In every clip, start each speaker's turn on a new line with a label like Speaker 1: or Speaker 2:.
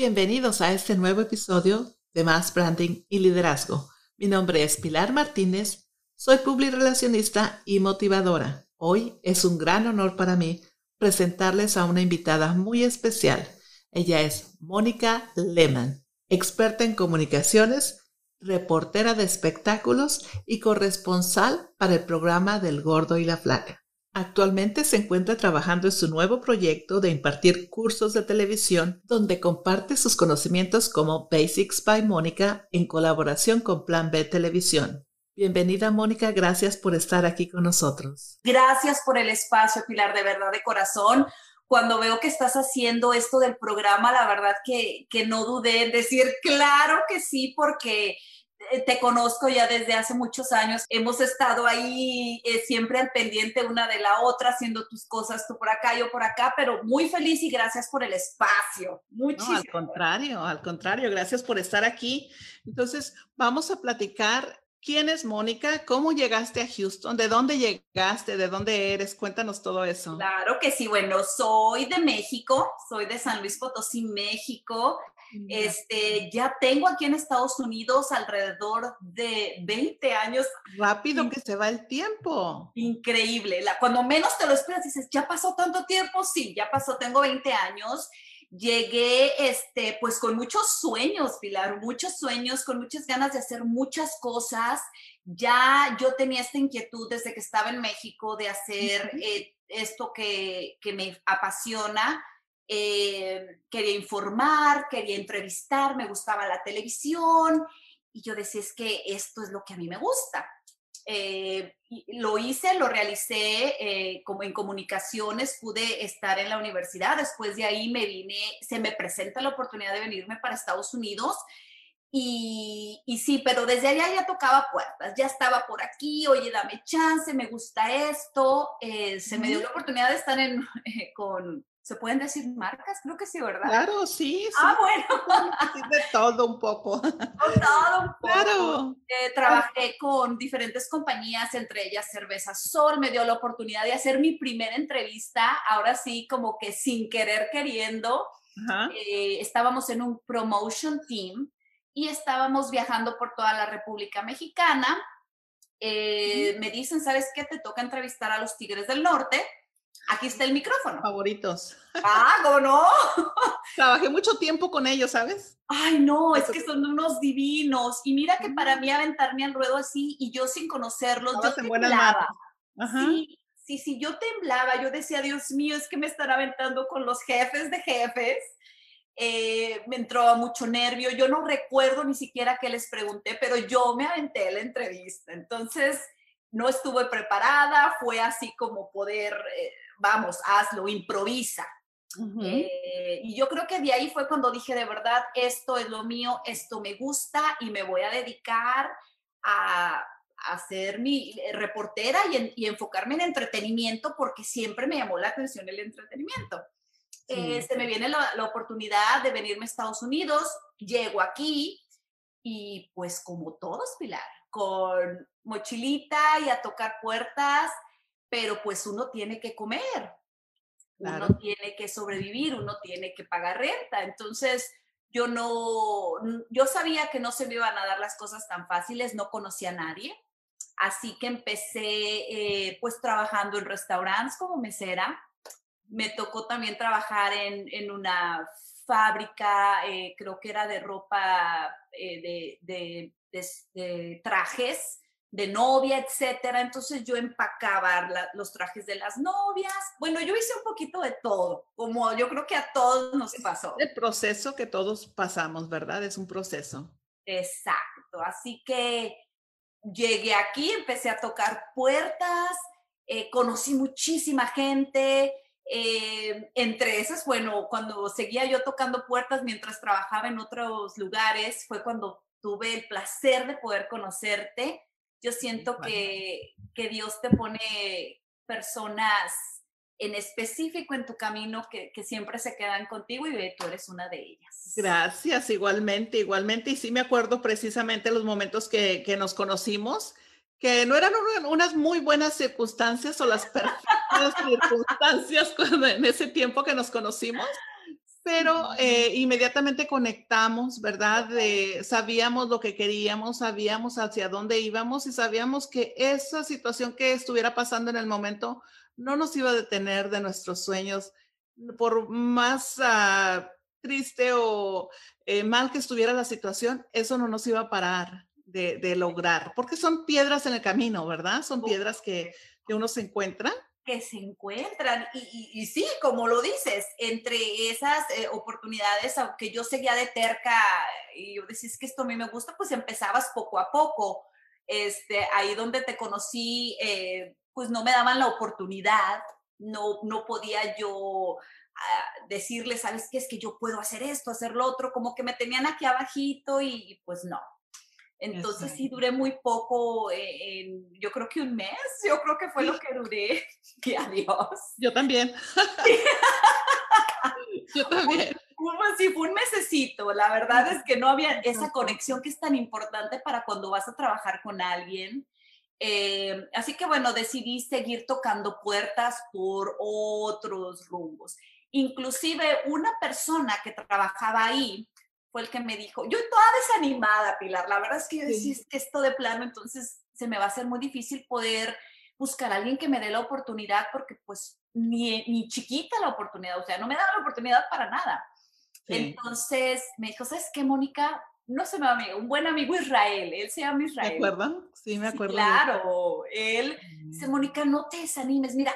Speaker 1: Bienvenidos a este nuevo episodio de Más Branding y Liderazgo. Mi nombre es Pilar Martínez, soy publirelacionista y motivadora. Hoy es un gran honor para mí presentarles a una invitada muy especial. Ella es Mónica Lehmann, experta en comunicaciones, reportera de espectáculos y corresponsal para el programa del Gordo y la Flaca. Actualmente se encuentra trabajando en su nuevo proyecto de impartir cursos de televisión donde comparte sus conocimientos como Basics by Mónica en colaboración con Plan B Televisión. Bienvenida Mónica, gracias por estar aquí con nosotros.
Speaker 2: Gracias por el espacio, Pilar, de verdad, de corazón. Cuando veo que estás haciendo esto del programa, la verdad que, que no dudé en decir, claro que sí, porque te conozco ya desde hace muchos años. Hemos estado ahí eh, siempre al pendiente una de la otra, haciendo tus cosas, tú por acá, yo por acá, pero muy feliz y gracias por el espacio.
Speaker 1: Muchísimo. al contrario, al contrario, gracias por estar aquí. Entonces, vamos a platicar. ¿Quién es Mónica? ¿Cómo llegaste a Houston? ¿De dónde llegaste? ¿De dónde eres? Cuéntanos todo eso.
Speaker 2: Claro que sí. Bueno, soy de México, soy de San Luis Potosí, México. Este, ya tengo aquí en Estados Unidos alrededor de 20 años.
Speaker 1: Rápido que se va el tiempo.
Speaker 2: Increíble. La, cuando menos te lo esperas, dices, ya pasó tanto tiempo. Sí, ya pasó, tengo 20 años. Llegué, este, pues con muchos sueños, Pilar, muchos sueños, con muchas ganas de hacer muchas cosas. Ya yo tenía esta inquietud desde que estaba en México de hacer eh, esto que, que me apasiona eh, quería informar, quería entrevistar, me gustaba la televisión y yo decía, es que esto es lo que a mí me gusta. Eh, lo hice, lo realicé eh, como en comunicaciones, pude estar en la universidad, después de ahí me vine, se me presenta la oportunidad de venirme para Estados Unidos y, y, sí, pero desde allá ya tocaba puertas, ya estaba por aquí, oye, dame chance, me gusta esto, se me dio la oportunidad de estar en, con, ¿Se pueden decir marcas? Creo que sí, ¿verdad?
Speaker 1: Claro, sí. sí.
Speaker 2: Ah, bueno.
Speaker 1: de todo un poco.
Speaker 2: todo un poco. Claro. Eh, trabajé con diferentes compañías, entre ellas Cerveza Sol. Me dio la oportunidad de hacer mi primera entrevista, ahora sí, como que sin querer queriendo. Eh, estábamos en un promotion team y estábamos viajando por toda la República Mexicana. Eh, me dicen, ¿sabes qué? Te toca entrevistar a los Tigres del Norte Aquí está el micrófono.
Speaker 1: Favoritos.
Speaker 2: Ah, ¿cómo no?
Speaker 1: Trabajé mucho tiempo con ellos, ¿sabes?
Speaker 2: Ay, no, es que son unos divinos. Y mira que para mí aventarme al ruedo así y yo sin conocerlos, yo temblaba. Sí, sí, sí, yo temblaba. Yo decía, Dios mío, es que me están aventando con los jefes de jefes. Eh, me entró mucho nervio. Yo no recuerdo ni siquiera qué les pregunté, pero yo me aventé la entrevista. Entonces, no estuve preparada, fue así como poder eh, vamos, hazlo, improvisa. Eh, y yo creo que de ahí fue cuando dije, de verdad, esto es lo mío, esto me gusta y me voy a dedicar a, a ser mi eh, reportera y, enfocarme en entretenimiento porque siempre me llamó la atención el entretenimiento. Eh, se me viene la, la, oportunidad de venirme a Estados Unidos, llego aquí y pues como todos, Pilar, con mochilita y a tocar puertas pero pues uno tiene que comer, uno tiene que sobrevivir, uno tiene que pagar renta. Entonces, yo no, yo sabía que no se me iban a dar las cosas tan fáciles, no conocía a nadie. Así que empecé eh, pues trabajando en restaurantes como mesera. Me tocó también trabajar en, en una fábrica, eh, creo que era de ropa, eh, de, de, de, trajes de novia, etcétera. Entonces yo empacaba los trajes de las novias. Bueno, yo hice un poquito de todo, como yo creo que a todos nos pasó.
Speaker 1: El proceso que todos pasamos, ¿verdad? Es un proceso.
Speaker 2: Exacto. Así que llegué aquí, empecé a tocar puertas, eh, conocí muchísima gente. Eh, entre esas, bueno, cuando seguía yo tocando puertas mientras trabajaba en otros lugares, fue cuando tuve el placer de poder conocerte yo siento que, que Dios te pone personas en específico en tu camino que, que, siempre se quedan contigo y tú eres una de ellas.
Speaker 1: Gracias, igualmente, igualmente. Y sí me acuerdo precisamente los momentos que, que nos conocimos, que no eran unas muy buenas circunstancias o las perfectas circunstancias en ese tiempo que nos conocimos, pero eh, inmediatamente conectamos, ¿verdad? sabíamos lo que queríamos, sabíamos hacia dónde íbamos y sabíamos que esa situación que estuviera pasando en el momento no nos iba a detener de nuestros sueños, por más ah, triste o eh, mal que estuviera la situación, eso no nos iba a parar de, lograr, porque son piedras en el camino, ¿verdad? Son piedras que, que uno se encuentra
Speaker 2: se encuentran. Y, sí, como lo dices, entre esas eh, oportunidades, aunque yo seguía de terca y yo decía, es que esto a mí me gusta, pues empezabas poco a poco. Este, ahí donde te conocí, eh, pues no me daban la oportunidad, no, no podía yo ah, decirle, ¿sabes qué? Es que yo puedo hacer esto, hacer lo otro, como que me tenían aquí abajito y pues no, entonces sí duré muy poco, eh, yo creo que un mes, yo creo que fue lo que duré. Y adiós.
Speaker 1: Yo también. yo también.
Speaker 2: Sí, fue un mesecito. La verdad es que no había esa conexión que es tan importante para cuando vas a trabajar con alguien. Eh, así que bueno, decidí seguir tocando puertas por otros rumbos. Inclusive una persona que trabajaba ahí, fue el que me dijo, yo toda desanimada, Pilar, la verdad es que yo decía, que esto de plano, entonces se me va a hacer muy difícil poder buscar a alguien que me dé la oportunidad porque pues ni, ni chiquita la oportunidad, o sea, no me da la oportunidad para nada. Entonces me dijo, ¿sabes qué, Mónica? No se me va a un buen amigo Israel, él se llama Israel.
Speaker 1: ¿Me acuerdan? Sí, me acuerdo.
Speaker 2: claro, él dice, mm. Mónica, no te desanimes, mira,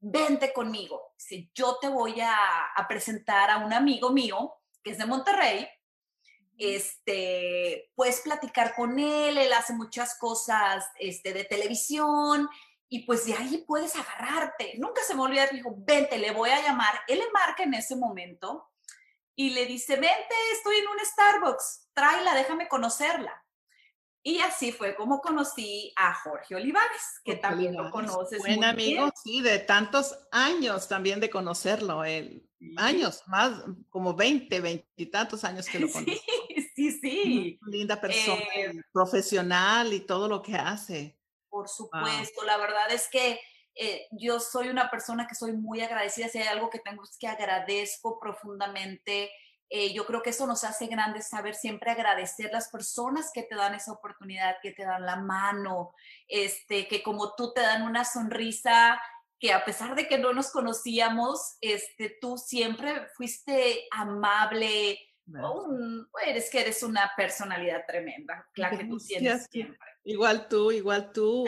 Speaker 2: vente conmigo. Dice, yo te voy a, a presentar a un amigo mío que es de Monterrey, este, puedes platicar con él, él hace muchas cosas este, de televisión y pues de ahí puedes agarrarte. Nunca se me olvida, dijo, vente, le voy a llamar. Él le marca en ese momento y le dice, vente, estoy en un Starbucks, tráela, déjame conocerla. Y así fue como conocí a Jorge Olivares, que también lo conoces.
Speaker 1: Buen amigo, sí, de tantos años también de conocerlo, él. Años, más como 20, 20 y tantos años que lo conozco.
Speaker 2: Sí, sí, sí.
Speaker 1: Linda persona, eh, profesional y todo lo que hace.
Speaker 2: Por supuesto, la verdad es que eh, yo soy una persona que soy muy agradecida. Si hay algo que tengo es que agradezco profundamente eh, yo creo que eso nos hace grandes saber siempre agradecer las personas que te dan esa oportunidad, que te dan la mano, este, que como tú te dan una sonrisa, que a pesar de que no nos conocíamos, este, tú siempre fuiste amable, eres que eres una personalidad tremenda, la que tú tienes siempre.
Speaker 1: Igual tú, igual tú.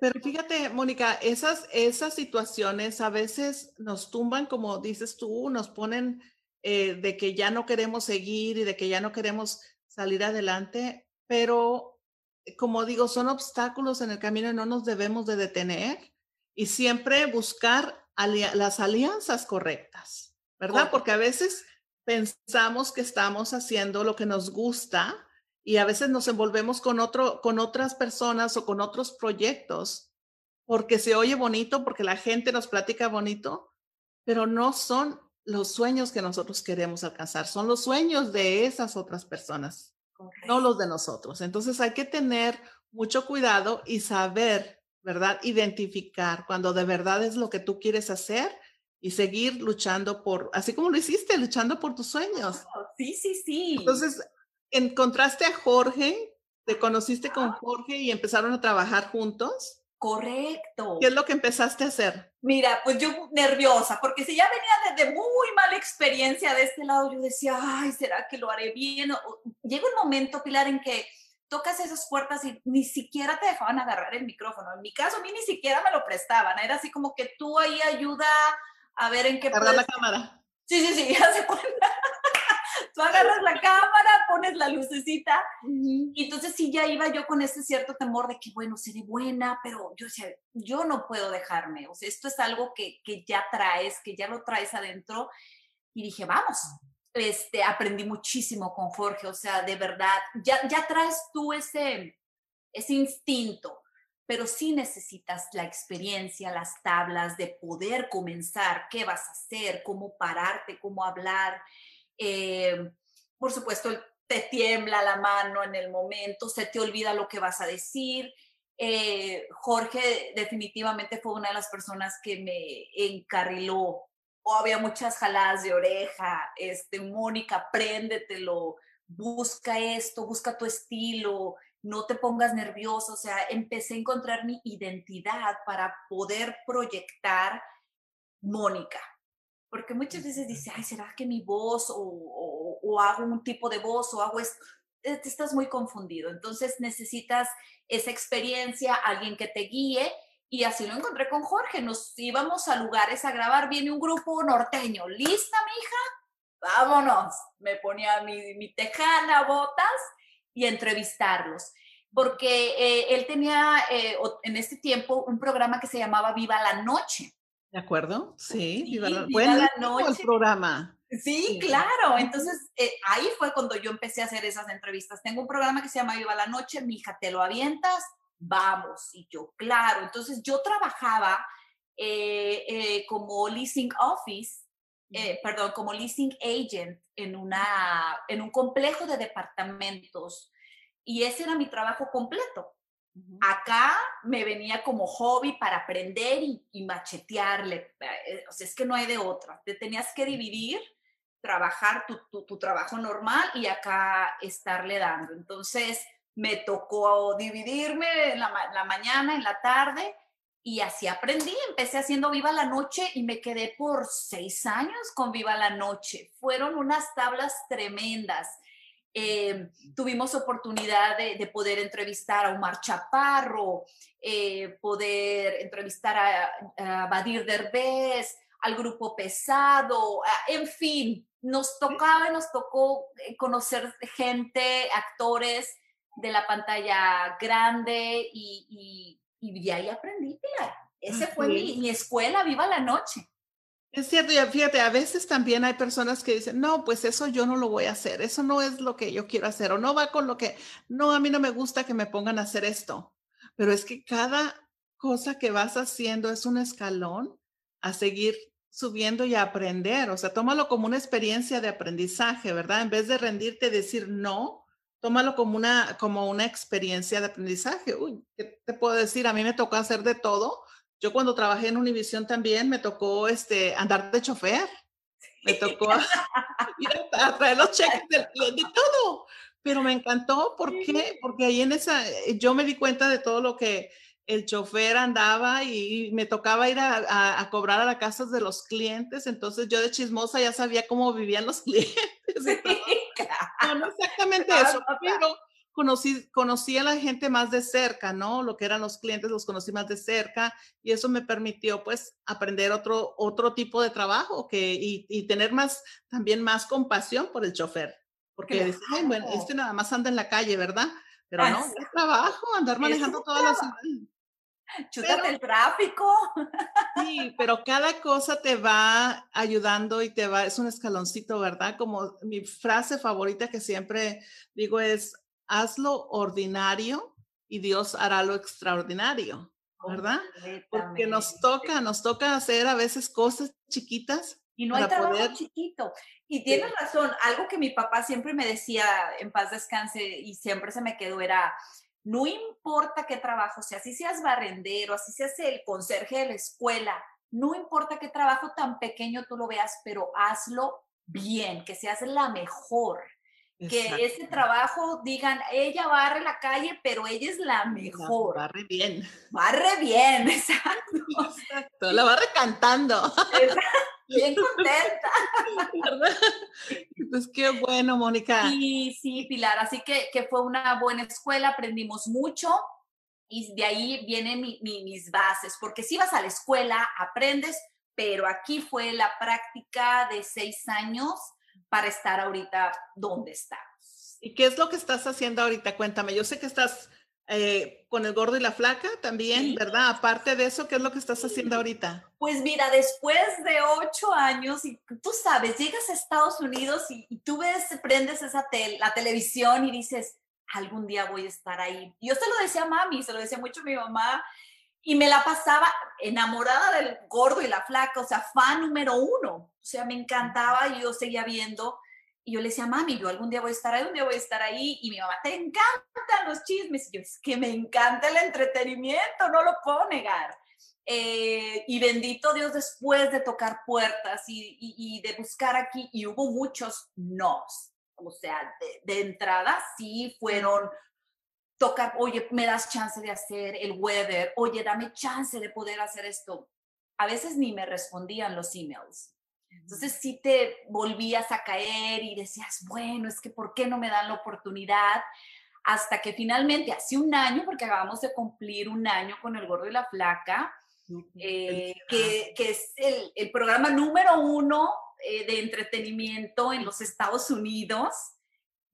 Speaker 1: Pero fíjate, Mónica, esas, esas situaciones a veces nos tumban, como dices tú, nos ponen eh, de que ya no queremos seguir y de que ya no queremos salir adelante, pero eh, como digo, son obstáculos en el camino y no nos debemos de detener y siempre buscar las alianzas correctas, ¿verdad? Porque a veces pensamos que estamos haciendo lo que nos gusta y a veces nos envolvemos con, otro, con otras personas o con otros proyectos porque se oye bonito, porque la gente nos platica bonito, pero no son los sueños que nosotros queremos alcanzar, son los sueños de esas otras personas, no los de nosotros. Entonces hay que tener mucho cuidado y saber, ¿verdad? Identificar cuando de verdad es lo que tú quieres hacer y seguir luchando por, así como lo hiciste, luchando por tus sueños.
Speaker 2: Sí, sí, sí.
Speaker 1: Entonces, encontraste a Jorge, te conociste con Jorge y empezaron a trabajar juntos.
Speaker 2: Correcto.
Speaker 1: ¿Qué es lo que empezaste a hacer?
Speaker 2: Mira, pues yo nerviosa, porque si ya venía desde muy mala experiencia de este lado, yo decía, ay, ¿será que lo haré bien? llega un momento, Pilar, en que tocas esas puertas y ni siquiera te dejaban agarrar el micrófono. En mi caso, a mí ni siquiera me lo prestaban. Era así como que tú ahí ayuda a ver en qué...
Speaker 1: Agarrar la cámara.
Speaker 2: Sí, sí, sí, ya se cuenta tú agarras la cámara, pones la lucecita. Y entonces sí, ya iba yo con ese cierto temor de que, bueno, seré buena, pero yo decía, yo no puedo dejarme. O sea, esto es algo que, que ya traes, que ya lo traes adentro. Y dije, vamos. Este, aprendí muchísimo con Jorge, o sea, de verdad, ya, ya traes tú ese, ese instinto, pero sí necesitas la experiencia, las tablas de poder comenzar, qué vas a hacer, cómo pararte, cómo hablar. Eh, por supuesto, te tiembla la mano en el momento, se te olvida lo que vas a decir. Eh, Jorge definitivamente fue una de las personas que me encarriló había muchas jaladas de oreja, este, Mónica, préndetelo, busca esto, busca tu estilo, no te pongas nervioso, o sea, empecé a encontrar mi identidad para poder proyectar Mónica. Porque muchas veces dice, ay, ¿será que mi voz o, o, hago un tipo de voz o hago esto? Eh, te estás muy confundido. Entonces necesitas esa experiencia, alguien que te guíe. Y así lo encontré con Jorge. Nos íbamos a lugares a grabar. Viene un grupo norteño. ¿Lista, mija? Vámonos. Me ponía mi, mi tejana, botas y entrevistarlos. Porque eh, él tenía eh, en este tiempo un programa que se llamaba Viva la Noche.
Speaker 1: ¿De acuerdo? Sí, Viva la, Viva la Noche. el programa.
Speaker 2: Sí, claro. Entonces, eh, ahí fue cuando yo empecé a hacer esas entrevistas. Tengo un programa que se llama Viva la Noche, mi hija, ¿te lo avientas? Vamos. Y yo, claro. Entonces, yo trabajaba como leasing office eh, perdón, como leasing agent en, una, en un complejo de departamentos y ese era mi trabajo completo. Acá me venía como hobby para aprender y, machetearle. Eh, o sea, es que no hay de otra. Te tenías que dividir, trabajar tu, tu trabajo normal y acá estarle dando. Entonces, me tocó dividirme en la, la mañana, en la tarde, y así aprendí, empecé haciendo Viva la Noche y me quedé por seis años con Viva la Noche. Fueron unas tablas tremendas. Em, tuvimos oportunidad de, poder entrevistar a Omar Chaparro, eh, poder entrevistar a, Badir Derbez, al grupo Pesado, en fin, nos tocaba, nos tocó eh, conocer gente, actores de la pantalla grande y y de ahí aprendí, Pilar. Ese fue mi, escuela, viva la noche.
Speaker 1: Es cierto, y fíjate, a veces también hay personas que dicen, no, pues eso yo no lo voy a hacer, eso no es lo que yo quiero hacer, o no va con lo que, no, a mí no me gusta que me pongan a hacer esto, pero es que cada cosa que vas haciendo es un escalón a seguir subiendo y a aprender, o sea, tómalo como una experiencia de aprendizaje, ¿verdad? En vez de rendirte y decir no, tómalo como una, como una experiencia de aprendizaje. Uy, ¿qué te puedo decir? A mí me tocó hacer de todo. Yo cuando trabajé en Univision también me tocó este, andar de chofer. Me tocó ir a, traer los cheques de, de, todo. Pero me encantó. ¿Por qué? Porque ahí en esa, yo me di cuenta de todo lo que el chofer andaba y me tocaba ir a, cobrar a las casas de los clientes, entonces yo de chismosa ya sabía cómo vivían los clientes. no, exactamente eso, pero conocí, conocí a la gente más de cerca, ¿no? Lo que eran los clientes los conocí más de cerca y eso me permitió pues aprender otro, otro tipo de trabajo que, y, tener más, también más compasión por el chofer. Porque bueno, este nada más anda en la calle, ¿verdad? Pero no, es trabajo, andar manejando toda la ciudad.
Speaker 2: Chútate el tráfico.
Speaker 1: Sí, pero cada cosa te va ayudando y te va, es un escaloncito, ¿verdad? Como mi frase favorita que siempre digo es, hazlo ordinario y Dios hará lo extraordinario, ¿verdad? Porque nos toca, nos toca hacer a veces cosas chiquitas.
Speaker 2: Y no hay trabajo chiquito. Y tienes razón, algo que mi papá siempre me decía, en paz descanse, y siempre se me quedó, era, no importa qué trabajo sea, si seas barrendero, así seas el conserje de la escuela, no importa qué trabajo tan pequeño tú lo veas, pero hazlo bien, que seas la mejor. Que ese trabajo digan, ella barre la calle, pero ella es la mejor.
Speaker 1: barre bien.
Speaker 2: Barre bien, exacto.
Speaker 1: exacto. La barre cantando.
Speaker 2: Bien contenta.
Speaker 1: Pues qué bueno, Mónica.
Speaker 2: Sí, sí, Pilar. Así que, que fue una buena escuela, aprendimos mucho y de ahí vienen mis bases, porque si vas a la escuela, aprendes, pero aquí fue la práctica de seis años para estar ahorita donde estamos.
Speaker 1: ¿Y qué es lo que estás haciendo ahorita? Cuéntame, yo sé que estás eh, con el gordo y la flaca también, ¿verdad? Aparte de eso, ¿qué es lo que estás haciendo ahorita?
Speaker 2: Pues mira, después de ocho años, y tú sabes, llegas a Estados Unidos y, tú ves, prendes esa la televisión y dices, algún día voy a estar ahí. Yo se lo decía a mami, se lo decía mucho a mi mamá, y me la pasaba enamorada del gordo y la flaca, o sea, fan número uno. O sea, me encantaba y yo seguía viendo y yo le decía, mami, yo algún día voy a estar ahí, un día voy a estar ahí. Y mi mamá, te encantan los chismes. Y yo, es que me encanta el entretenimiento, no lo puedo negar. Eh, y bendito Dios después de tocar puertas y, de buscar aquí, y hubo muchos nos. O sea, de, entrada sí fueron tocar, oye, me das chance de hacer el weather, oye, dame chance de poder hacer esto. A veces ni me respondían los emails. Entonces sí te volvías a caer y decías, bueno, es que ¿por qué no me dan la oportunidad? Hasta que finalmente, hace un año, porque acabamos de cumplir un año con El Gordo y la Flaca, eh, que, es el, programa número uno eh, de entretenimiento en los Estados Unidos,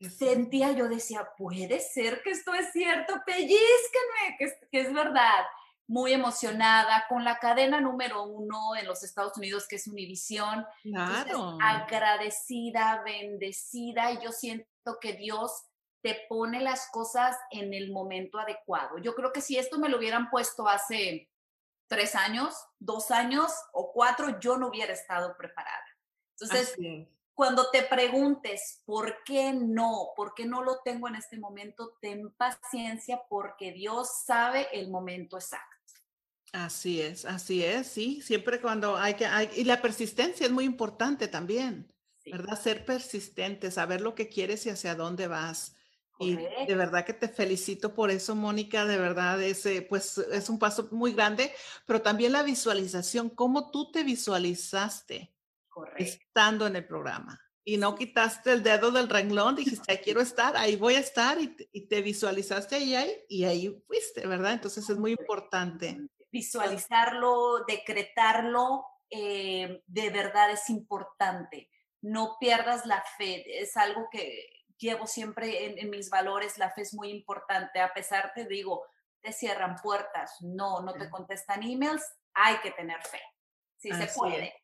Speaker 2: sentía, yo decía, puede ser que esto es cierto, pellizquenme, que, que es verdad. Muy emocionada con la cadena número uno en los Estados Unidos, que es Univision. Claro. agradecida, bendecida, y yo siento que Dios te pone las cosas en el momento adecuado. Yo creo que si esto me lo hubieran puesto hace tres años, dos años o cuatro, yo no hubiera estado preparada. Entonces, cuando te preguntes por qué no, por qué no lo tengo en este momento, ten paciencia porque Dios sabe el momento exacto.
Speaker 1: Así es, así es, sí, siempre cuando hay que, hay, y la persistencia es muy importante también, ¿verdad? Ser persistente, saber lo que quieres y hacia dónde vas. Y de verdad que te felicito por eso, Mónica, de verdad, ese, pues es un paso muy grande, pero también la visualización, cómo tú te visualizaste estando en el programa y no quitaste el dedo del renglón, dijiste, quiero estar, ahí voy a estar y, te visualizaste ahí, ahí y ahí fuiste, ¿verdad? Entonces es muy importante.
Speaker 2: Visualizarlo, decretarlo, eh, de verdad es importante. No pierdas la fe, es algo que llevo siempre en, mis valores, la fe es muy importante, a pesar te digo, te cierran puertas, no, no te contestan emails, hay que tener fe, sí se puede.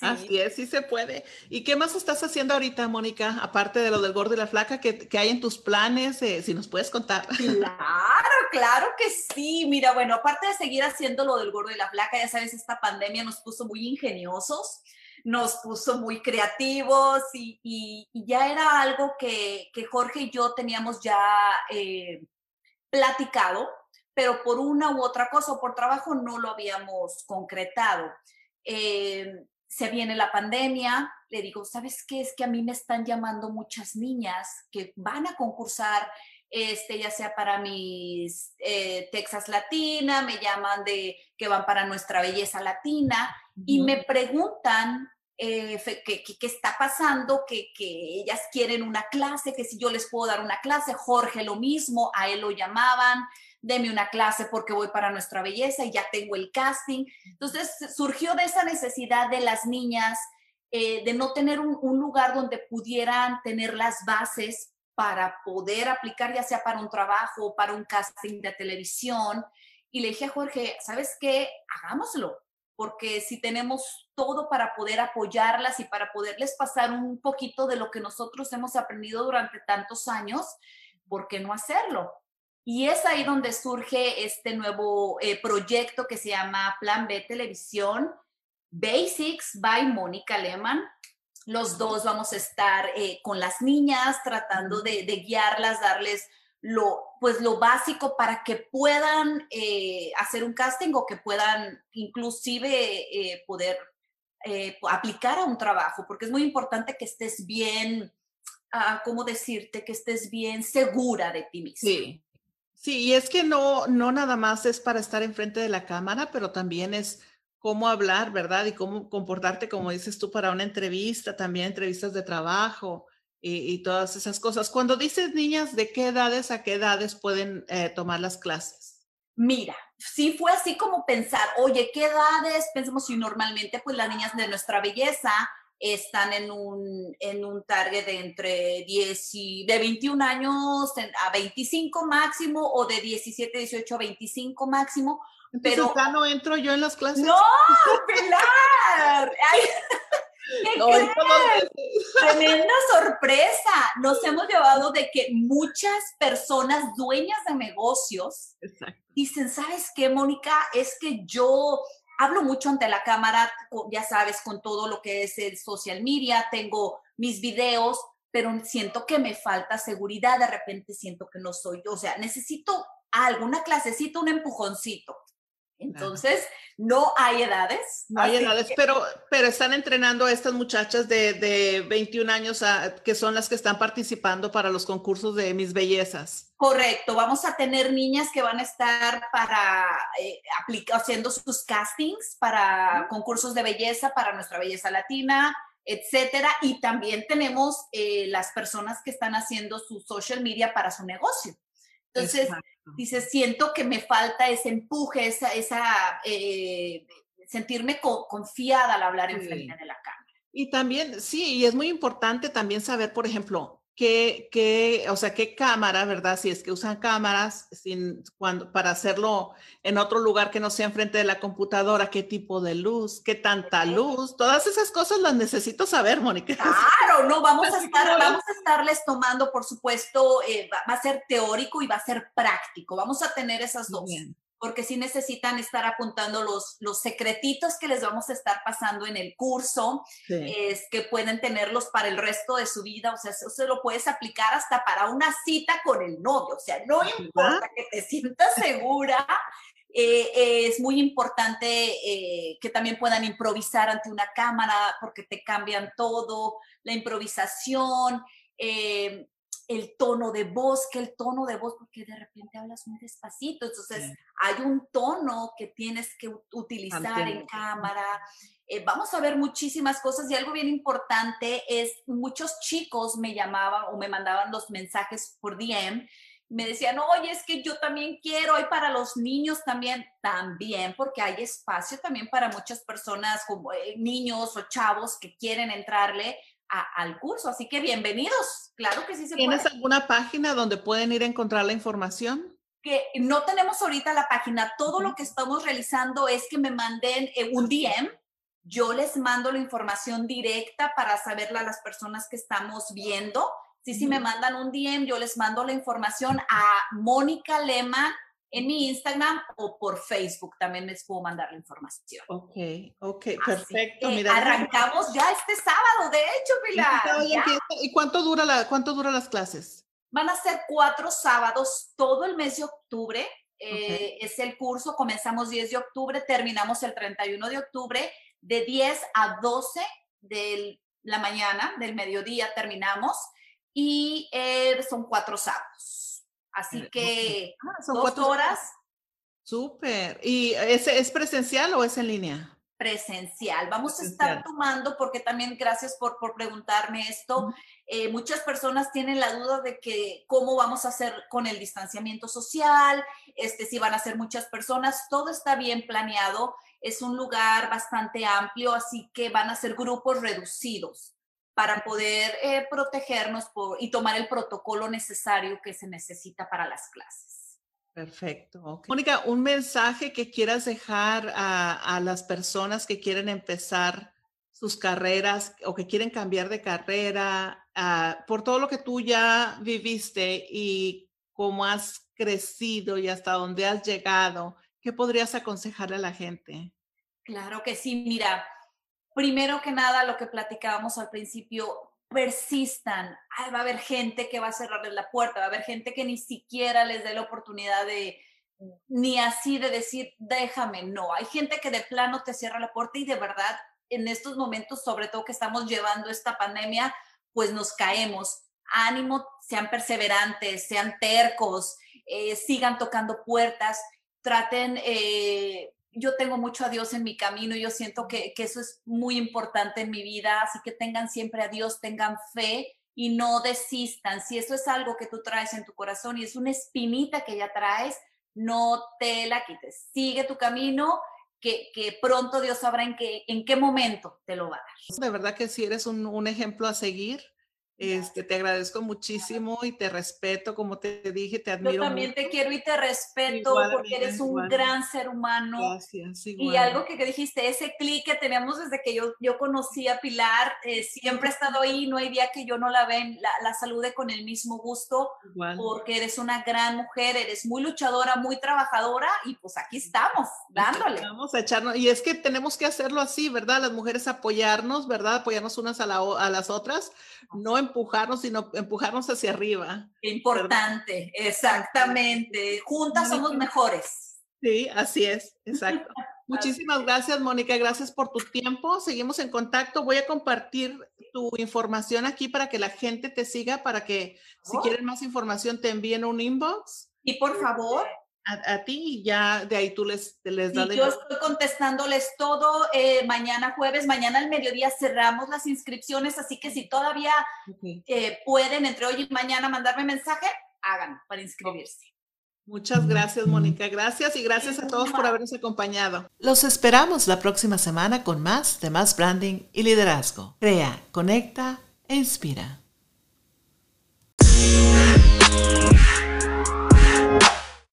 Speaker 1: Así es, sí se puede. ¿Y qué más estás haciendo ahorita, Mónica, aparte de lo del gordo y la flaca, que, hay en tus planes? Eh, si nos puedes contar.
Speaker 2: Claro, claro que sí. Mira, bueno, aparte de seguir haciendo lo del gordo y la flaca, ya sabes, esta pandemia nos puso muy ingeniosos nos puso muy creativos y, ya era algo que, Jorge y yo teníamos ya eh, platicado, pero por una u otra cosa o por trabajo no lo habíamos concretado. Eh, se viene la pandemia, le digo, ¿sabes qué? Es que a mí me están llamando muchas niñas que van a concursar, este, ya sea para mis eh, Texas Latina, me llaman de que van para nuestra belleza latina y me preguntan eh, está pasando, que, ellas quieren una clase, que si yo les puedo dar una clase, Jorge lo mismo, a él lo llamaban, deme una clase porque voy para nuestra belleza y ya tengo el casting. Entonces surgió de esa necesidad de las niñas eh, de no tener un, un lugar donde pudieran tener las bases para poder aplicar ya sea para un trabajo o para un casting de televisión. Y le dije a Jorge, ¿sabes qué? Hagámoslo porque si tenemos todo para poder apoyarlas y para poderles pasar un poquito de lo que nosotros hemos aprendido durante tantos años, ¿por qué no hacerlo? Y es ahí donde surge este nuevo eh, proyecto que se llama Plan B Televisión, Basics by Mónica Lehmann. Los dos vamos a estar eh, con las niñas tratando de guiarlas, darles lo, pues lo básico para que puedan eh, hacer un casting o que puedan inclusive eh, poder eh, aplicar a un trabajo, porque es muy importante que estés bien, ah, ¿cómo decirte? Que estés bien segura de ti misma.
Speaker 1: Sí, sí, y es que no, no nada más es para estar enfrente de la cámara, pero también es cómo hablar, ¿verdad? Y cómo comportarte, como dices tú, para una entrevista, también entrevistas de trabajo y, todas esas cosas. Cuando dices niñas, ¿de qué edades a qué edades pueden eh, tomar las clases?
Speaker 2: Mira, sí fue así como pensar, oye, ¿qué edades? Pensemos si normalmente pues las niñas de nuestra belleza están en un, en un target de entre 10 y de 21 años a 25 máximo o de 17, 18 a 25 máximo.
Speaker 1: Entonces pero ya no entro yo en las clases.
Speaker 2: No, Pilar. Tremenda sorpresa. Nos hemos llevado de que muchas personas dueñas de negocios dicen, ¿sabes qué, Mónica? Es que yo hablo mucho ante la cámara, ya sabes, con todo lo que es el social media, tengo mis videos, pero siento que me falta seguridad, de repente siento que no soy yo, o sea, necesito alguna clasecita, un empujoncito. Entonces, no hay edades.
Speaker 1: No hay edades, pero, pero están entrenando a estas muchachas de, de 21 años que son las que están participando para los concursos de Mis Bellezas.
Speaker 2: Correcto, vamos a tener niñas que van a estar para eh, haciendo sus castings para concursos de belleza para nuestra belleza latina, etcétera. Y también tenemos eh, las personas que están haciendo su social media para su negocio. Entonces, dice, siento que me falta ese empuje, esa, esa eh, sentirme confiada al hablar en frente de la cámara.
Speaker 1: Y también, sí, y es muy importante también saber, por ejemplo, qué, qué, o sea, qué cámara, ¿verdad? Si es que usan cámaras sin, cuando, para hacerlo en otro lugar que no sea enfrente de la computadora, qué tipo de luz, qué tanta luz, todas esas cosas las necesito saber, Mónica.
Speaker 2: Claro, no, vamos a, estar, vamos a estarles tomando, por supuesto, eh, va, a ser teórico y va a ser práctico, vamos a tener esas dos porque sí necesitan estar apuntando los, los secretitos que les vamos a estar pasando en el curso, es que pueden tenerlos para el resto de su vida, o sea, eso se lo puedes aplicar hasta para una cita con el novio, o sea, no importa que te sientas segura, eh, es muy importante eh, que también puedan improvisar ante una cámara porque te cambian todo, la improvisación. Eh, el tono de voz, que el tono de voz, porque de repente hablas muy despacito, entonces hay un tono que tienes que utilizar en cámara. Eh, vamos a ver muchísimas cosas y algo bien importante es, muchos chicos me llamaban o me mandaban los mensajes por DM, me decían, oye, es que yo también quiero, y para los niños también, también, porque hay espacio también para muchas personas como eh, niños o chavos que quieren entrarle al curso. Así que bienvenidos. Claro que sí se
Speaker 1: ¿Tienes alguna página donde pueden ir a encontrar la información?
Speaker 2: Que no tenemos ahorita la página. Todo lo que estamos realizando es que me manden eh, un DM. Yo les mando la información directa para saberla a las personas que estamos viendo. Sí, si me mandan un DM, yo les mando la información a Mónica Lema en mi Instagram o por Facebook también les puedo mandar la información.
Speaker 1: Ok, ok, perfecto.
Speaker 2: arrancamos ya este sábado, de hecho, Pilar.
Speaker 1: ¿Y cuánto dura, la, cuánto dura las clases?
Speaker 2: Van a ser cuatro sábados todo el mes de octubre. Eh, es el curso, comenzamos 10 de octubre, terminamos el 31 de octubre, de 10 a 12 de la mañana, del mediodía terminamos, y eh, son cuatro sábados. Así eh, que ah, son dos horas.
Speaker 1: Súper. ¿Y ese es presencial o es en línea?
Speaker 2: Presencial. Vamos a estar tomando, porque también gracias por, por preguntarme esto. Eh, muchas personas tienen la duda de que cómo vamos a hacer con el distanciamiento social, este, si van a ser muchas personas. Todo está bien planeado. Es un lugar bastante amplio, así que van a ser grupos reducidos para poder eh, protegernos y tomar el protocolo necesario que se necesita para las clases.
Speaker 1: Perfecto. Mónica, un mensaje que quieras dejar a, las personas que quieren empezar sus carreras o que quieren cambiar de carrera, ah, por todo lo que tú ya viviste y cómo has crecido y hasta dónde has llegado, ¿qué podrías aconsejarle a la gente?
Speaker 2: Claro que sí, mira, primero que nada, lo que platicábamos al principio, persistan. va a haber gente que va a cerrarles la puerta, va a haber gente que ni siquiera les dé la oportunidad de, ni así de decir, déjame, no. Hay gente que de plano te cierra la puerta y de verdad, en estos momentos, sobre todo que estamos llevando esta pandemia, pues nos caemos. Ánimo, sean perseverantes, sean tercos, eh, sigan tocando puertas, traten eh, yo tengo mucho a Dios en mi camino y yo siento que, eso es muy importante en mi vida, así que tengan siempre a Dios, tengan fe y no desistan. Si eso es algo que tú traes en tu corazón y es una espinita que ya traes, no te la quites. Sigue tu camino, que, pronto Dios sabrá en qué, en qué momento te lo va a dar.
Speaker 1: De verdad que sí eres un, un ejemplo a seguir este, te agradezco muchísimo y te respeto, como te dije, te admiro.
Speaker 2: Yo también te quiero y te respeto porque eres un gran ser humano. Gracias. Y algo que, dijiste, ese clic que teníamos desde que yo, yo conocí a Pilar, eh, siempre ha estado ahí, no hay día que yo no la ven, la, la salude con el mismo gusto, porque eres una gran mujer, eres muy luchadora, muy trabajadora y pues aquí estamos, dándole.
Speaker 1: Vamos a echarnos, y es que tenemos que hacerlo así, ¿verdad? Las mujeres apoyarnos, ¿verdad? Apoyarnos unas a, la, a las otras, no empujarnos, sino empujarnos hacia arriba.
Speaker 2: Importante, exactamente. Juntas somos mejores.
Speaker 1: Sí, así es, exacto. Muchísimas gracias, Mónica. Gracias por tu tiempo. Seguimos en contacto. Voy a compartir tu información aquí para que la gente te siga, para que si oh. quieren más información te envíen un inbox.
Speaker 2: Y por favor.
Speaker 1: A, ti y ya de ahí tú les, les das.
Speaker 2: yo estoy contestándoles todo eh, mañana jueves, mañana al mediodía cerramos las inscripciones, así que si todavía eh, pueden entre hoy y mañana mandarme mensaje, hagan para inscribirse.
Speaker 1: Muchas gracias, Mónica. Gracias y gracias a todos por habernos acompañado. Los esperamos la próxima semana con más de más branding y liderazgo. Crea, conecta e inspira.